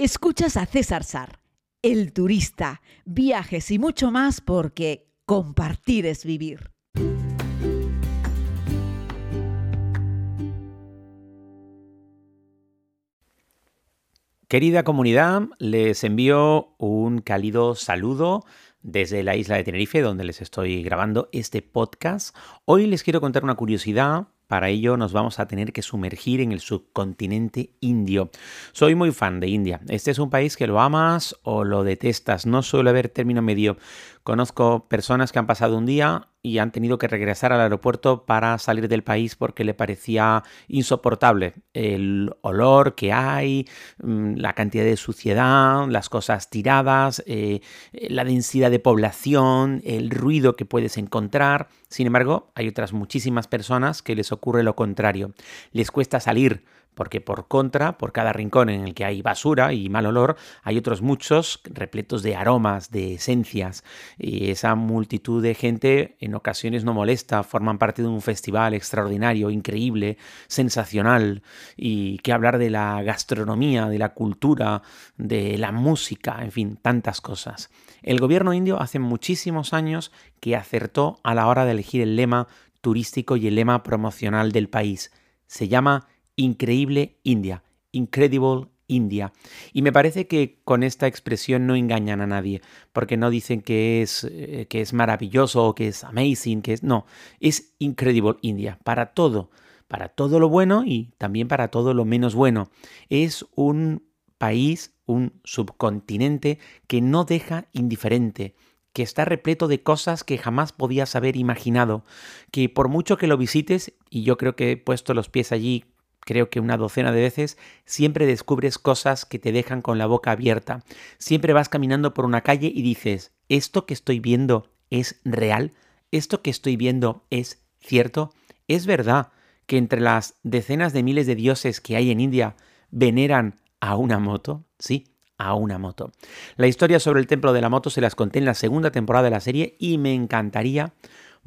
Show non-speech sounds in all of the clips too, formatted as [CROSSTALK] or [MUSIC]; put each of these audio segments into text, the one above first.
Escuchas a César Sar, el turista, viajes y mucho más porque compartir es vivir. Querida comunidad, les envío un cálido saludo desde la isla de Tenerife, donde les estoy grabando este podcast. Hoy les quiero contar una curiosidad para ello nos vamos a tener que sumergir en el subcontinente indio. Soy muy fan de India. Este es un país que lo amas o lo detestas. No suele haber término medio. Conozco personas que han pasado un día y han tenido que regresar al aeropuerto para salir del país porque le parecía insoportable el olor que hay, mm, la cantidad de suciedad, las cosas tiradas, eh, la densidad de población, el ruido que puedes encontrar. Sin embargo, hay otras muchísimas personas que les ocurre lo contrario. Les cuesta salir porque por contra, por cada rincón en el que hay basura y mal olor, hay otros muchos repletos de aromas, de esencias, y esa multitud de gente en ocasiones no molesta, forman parte de un festival extraordinario, increíble, sensacional, y que hablar de la gastronomía, de la cultura, de la música, en fin, tantas cosas. El gobierno indio hace muchísimos años que acertó a la hora de elegir el lema turístico y el lema promocional del país. Se llama Increíble India, Incredible India. Y me parece que con esta expresión no engañan a nadie, porque no dicen que es, eh, que es maravilloso o que es amazing, que es... No, es Incredible India, para todo, para todo lo bueno y también para todo lo menos bueno. Es un país, un subcontinente que no deja indiferente que está repleto de cosas que jamás podías haber imaginado, que por mucho que lo visites, y yo creo que he puesto los pies allí creo que una docena de veces, siempre descubres cosas que te dejan con la boca abierta. Siempre vas caminando por una calle y dices, ¿esto que estoy viendo es real? ¿Esto que estoy viendo es cierto? ¿Es verdad que entre las decenas de miles de dioses que hay en India veneran a una moto? Sí, a una moto. La historia sobre el templo de la moto se las conté en la segunda temporada de la serie y me encantaría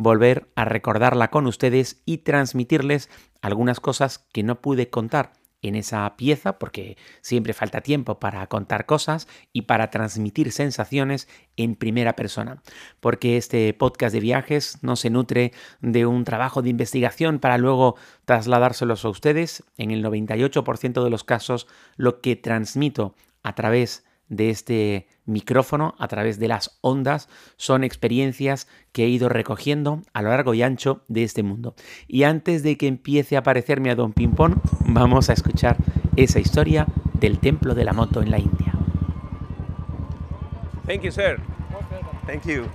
volver a recordarla con ustedes y transmitirles algunas cosas que no pude contar en esa pieza porque siempre falta tiempo para contar cosas y para transmitir sensaciones en primera persona. Porque este podcast de viajes no se nutre de un trabajo de investigación para luego trasladárselos a ustedes. En el 98% de los casos lo que transmito a través de este micrófono a través de las ondas son experiencias que he ido recogiendo a lo largo y ancho de este mundo. Y antes de que empiece a aparecerme a Don Pimpón, vamos a escuchar esa historia del templo de la moto en la India. Thank you, sir. Thank you.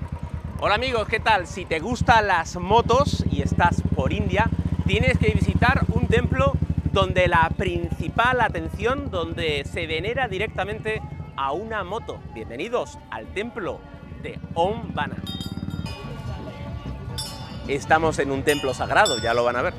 Hola amigos, ¿qué tal? Si te gustan las motos y estás por India, tienes que visitar un templo donde la principal atención, donde se venera directamente a una moto. Bienvenidos al templo de Om Bana. Estamos en un templo sagrado, ya lo van a ver.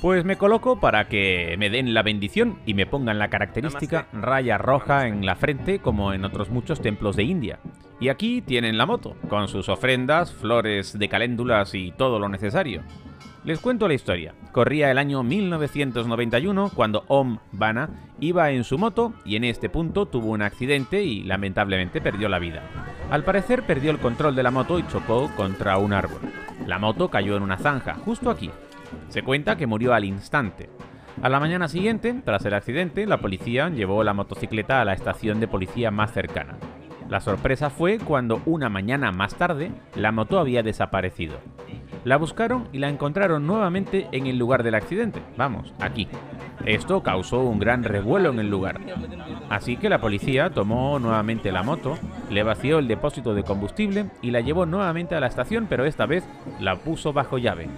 Pues me coloco para que me den la bendición y me pongan la característica raya roja en la frente como en otros muchos templos de India. Y aquí tienen la moto, con sus ofrendas, flores de caléndulas y todo lo necesario. Les cuento la historia. Corría el año 1991 cuando Om Bana iba en su moto y en este punto tuvo un accidente y lamentablemente perdió la vida. Al parecer perdió el control de la moto y chocó contra un árbol. La moto cayó en una zanja, justo aquí. Se cuenta que murió al instante. A la mañana siguiente, tras el accidente, la policía llevó la motocicleta a la estación de policía más cercana. La sorpresa fue cuando una mañana más tarde la moto había desaparecido. La buscaron y la encontraron nuevamente en el lugar del accidente. Vamos, aquí. Esto causó un gran revuelo en el lugar. Así que la policía tomó nuevamente la moto, le vació el depósito de combustible y la llevó nuevamente a la estación, pero esta vez la puso bajo llave.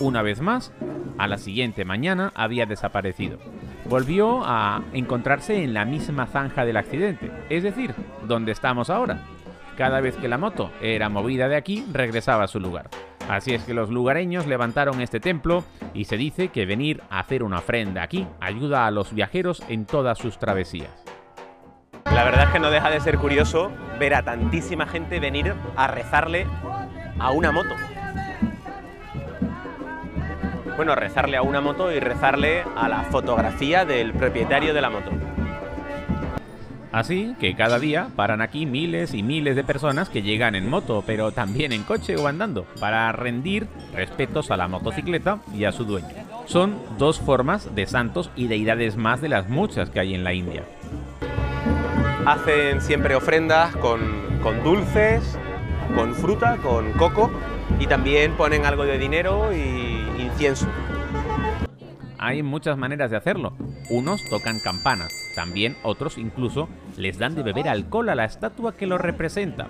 Una vez más, a la siguiente mañana había desaparecido. Volvió a encontrarse en la misma zanja del accidente, es decir, donde estamos ahora. Cada vez que la moto era movida de aquí, regresaba a su lugar. Así es que los lugareños levantaron este templo y se dice que venir a hacer una ofrenda aquí ayuda a los viajeros en todas sus travesías. La verdad es que no deja de ser curioso ver a tantísima gente venir a rezarle a una moto. bueno, rezarle a una moto y rezarle a la fotografía del propietario de la moto. Así que cada día paran aquí miles y miles de personas que llegan en moto, pero también en coche o andando, para rendir respetos a la motocicleta y a su dueño. Son dos formas de santos y deidades más de las muchas que hay en la India. Hacen siempre ofrendas con, con dulces, con fruta, con coco y también ponen algo de dinero y incienso. Hay muchas maneras de hacerlo. Unos tocan campanas, también otros incluso les dan de beber alcohol a la estatua que lo representa.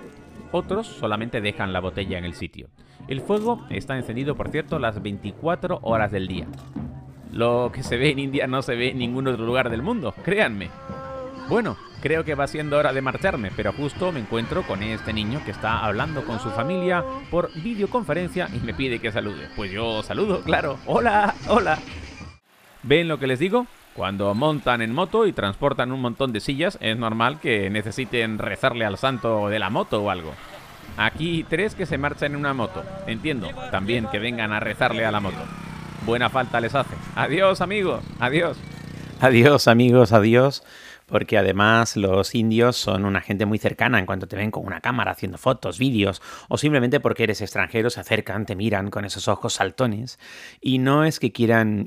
Otros solamente dejan la botella en el sitio. El fuego está encendido, por cierto, las 24 horas del día. Lo que se ve en India no se ve en ningún otro lugar del mundo, créanme. Bueno, creo que va siendo hora de marcharme, pero justo me encuentro con este niño que está hablando con su familia por videoconferencia y me pide que salude. Pues yo saludo, claro. Hola, hola. ¿Ven lo que les digo? Cuando montan en moto y transportan un montón de sillas, es normal que necesiten rezarle al santo de la moto o algo. Aquí tres que se marchan en una moto. Entiendo, también que vengan a rezarle a la moto. Buena falta les hace. Adiós amigos, adiós. Adiós amigos, adiós porque además los indios son una gente muy cercana en cuanto te ven con una cámara haciendo fotos, vídeos, o simplemente porque eres extranjero se acercan, te miran con esos ojos saltones, y no es que quieran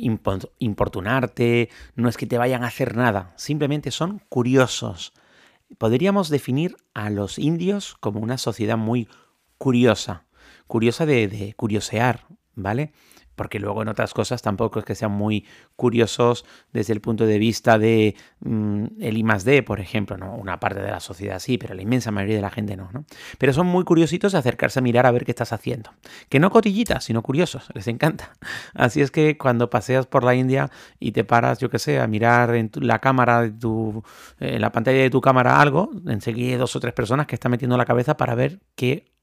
importunarte, no es que te vayan a hacer nada, simplemente son curiosos. Podríamos definir a los indios como una sociedad muy curiosa, curiosa de, de curiosear, ¿vale? Porque luego en otras cosas tampoco es que sean muy curiosos desde el punto de vista de mm, el I por ejemplo, ¿no? Una parte de la sociedad sí, pero la inmensa mayoría de la gente no, ¿no? Pero son muy curiositos de acercarse a mirar a ver qué estás haciendo. Que no cotillitas, sino curiosos, les encanta. [LAUGHS] Así es que cuando paseas por la India y te paras, yo qué sé, a mirar en la cámara de tu, en la pantalla de tu cámara algo, enseguida dos o tres personas que están metiendo la cabeza para ver qué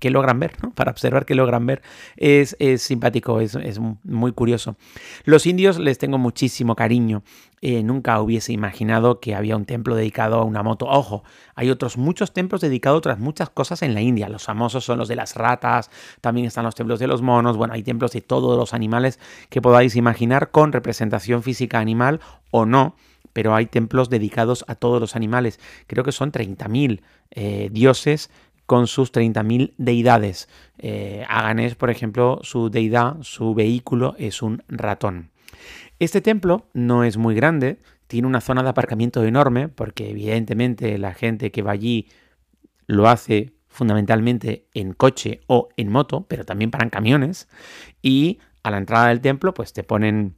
que, logran ver, ¿no? para observar qué logran ver. Es, simpático, es, muy curioso. Los indios les tengo muchísimo cariño. Eh, nunca hubiese imaginado que había un templo dedicado a una moto. Ojo, hay otros muchos templos dedicados a otras muchas cosas en la India. Los famosos son los de las ratas, también están los templos de los monos. Bueno, hay templos de todos los animales que podáis imaginar con representación física animal o no pero hay templos dedicados a todos los animales. Creo que son 30.000 eh, dioses con sus 30.000 deidades. Eh, por ejemplo, su deidad, su vehículo es un ratón. Este templo no es muy grande, tiene una zona de aparcamiento enorme, porque evidentemente la gente que va allí lo hace fundamentalmente en coche o en moto, pero también paran camiones. Y a la entrada del templo, pues te ponen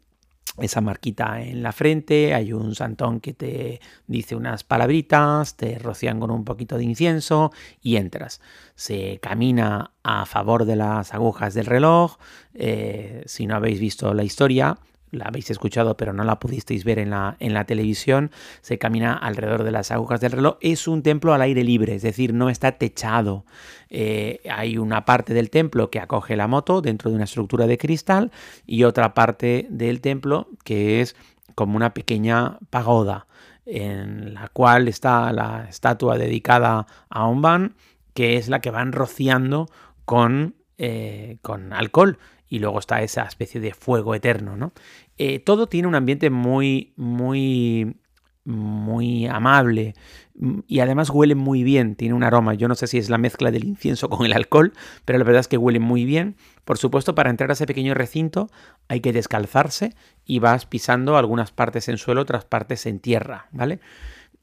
esa marquita en la frente, hay un santón que te dice unas palabritas, te rocian con un poquito de incienso y entras. Se camina a favor de las agujas del reloj. Eh, si no habéis visto la historia, la habéis escuchado pero no la pudisteis ver en la, en la televisión, se camina alrededor de las agujas del reloj. Es un templo al aire libre, es decir, no está techado. Eh, hay una parte del templo que acoge la moto dentro de una estructura de cristal y otra parte del templo que es como una pequeña pagoda en la cual está la estatua dedicada a Omban, que es la que van rociando con, eh, con alcohol y luego está esa especie de fuego eterno, ¿no? Eh, todo tiene un ambiente muy, muy, muy amable mm, y además huele muy bien, tiene un aroma. Yo no sé si es la mezcla del incienso con el alcohol, pero la verdad es que huele muy bien. Por supuesto, para entrar a ese pequeño recinto hay que descalzarse y vas pisando algunas partes en suelo, otras partes en tierra, ¿vale?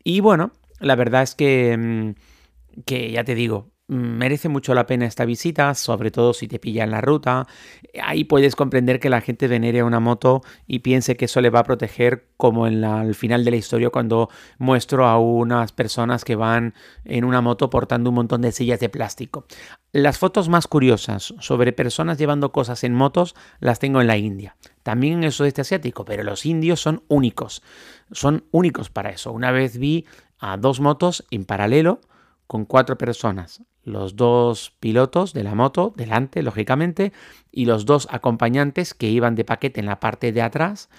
Y bueno, la verdad es que, mm, que ya te digo, merece mucho la pena esta visita, sobre todo si te pilla en la ruta. Ahí puedes comprender que la gente venere una moto y piense que eso le va a proteger como en la, al final de la historia cuando muestro a unas personas que van en una moto portando un montón de sillas de plástico. Las fotos más curiosas sobre personas llevando cosas en motos las tengo en la India. También en el sudeste asiático, pero los indios son únicos. Son únicos para eso. Una vez vi a dos motos en paralelo con cuatro personas los dos pilotos de la moto delante, lógicamente, y los dos acompañantes que iban de paquete en la parte de atrás,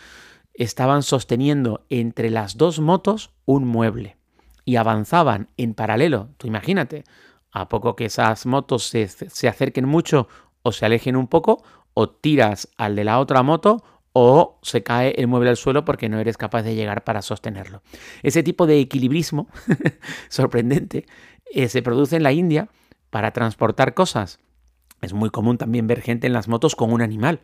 estaban sosteniendo entre las dos motos un mueble y avanzaban en paralelo. Tú imagínate, a poco que esas motos se, se acerquen mucho o se alejen un poco, o tiras al de la otra moto o se cae el mueble al suelo porque no eres capaz de llegar para sostenerlo. Ese tipo de equilibrismo [LAUGHS] sorprendente eh, se produce en la India para transportar cosas. Es muy común también ver gente en las motos con un animal.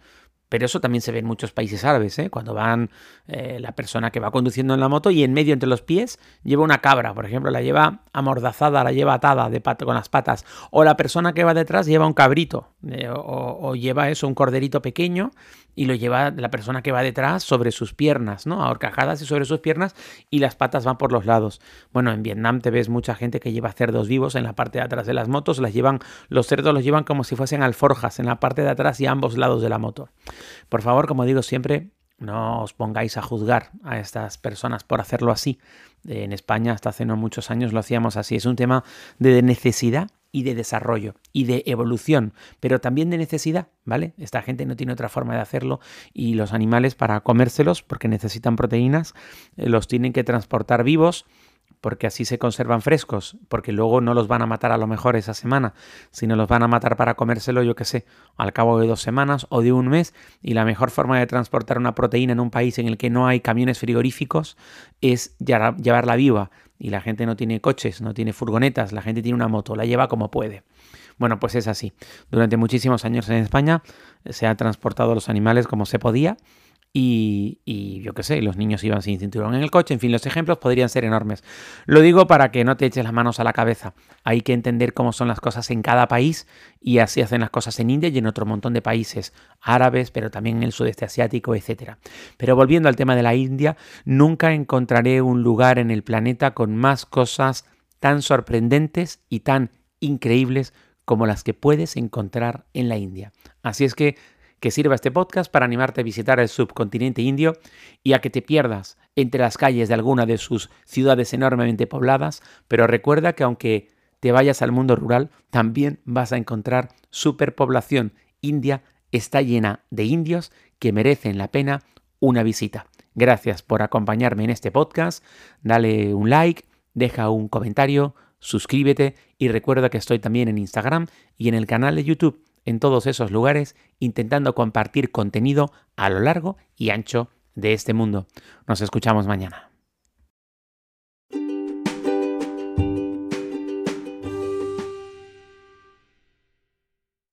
Pero eso también se ve en muchos países árabes, ¿eh? cuando van eh, la persona que va conduciendo en la moto y en medio entre los pies lleva una cabra, por ejemplo, la lleva amordazada, la lleva atada de pato con las patas, o la persona que va detrás lleva un cabrito, eh, o, o, lleva eso, un corderito pequeño y lo lleva la persona que va detrás sobre sus piernas, ¿no? Ahorcajadas y sobre sus piernas y las patas van por los lados. Bueno, en Vietnam te ves mucha gente que lleva cerdos vivos en la parte de atrás de las motos, las llevan, los cerdos los llevan como si fuesen alforjas en la parte de atrás y a ambos lados de la moto. Por favor, como digo siempre, no os pongáis a juzgar a estas personas por hacerlo así. En España hasta hace no muchos años lo hacíamos así. Es un tema de necesidad y de desarrollo y de evolución, pero también de necesidad, ¿vale? Esta gente no tiene otra forma de hacerlo y los animales para comérselos, porque necesitan proteínas, eh, los tienen que transportar vivos porque así se conservan frescos, porque luego no los van a matar a lo mejor esa semana, sino los van a matar para comérselo, yo qué sé, al cabo de dos semanas o de un mes, y la mejor forma de transportar una proteína en un país en el que no hay camiones frigoríficos es llevarla viva, y la gente no tiene coches, no tiene furgonetas, la gente tiene una moto, la lleva como puede. Bueno, pues es así. Durante muchísimos años en España se han transportado los animales como se podía y, yo qué sé, los niños iban sin cinturón en el coche, en fin, los ejemplos podrían ser enormes. Lo digo para que no te eches las manos a la cabeza. Hay que entender cómo son las cosas en cada país y así hacen las cosas en India y en otro montón de países árabes, pero también en el sudeste asiático, etc. Pero volviendo al tema de la India, nunca encontraré un lugar en el planeta con más cosas tan sorprendentes y tan increíbles como las que puedes encontrar en la India. Así es que que sirva este podcast para animarte a visitar el subcontinente indio y a que te pierdas entre las calles de alguna de sus ciudades enormemente pobladas, pero recuerda que aunque te vayas al mundo rural, también vas a encontrar superpoblación. India está llena de indios que merecen la pena una visita. Gracias por acompañarme en este podcast, dale un like, deja un comentario, suscríbete y recuerda que estoy también en Instagram y en el canal de YouTube en todos esos lugares intentando compartir contenido a lo largo y ancho de este mundo. Nos escuchamos mañana.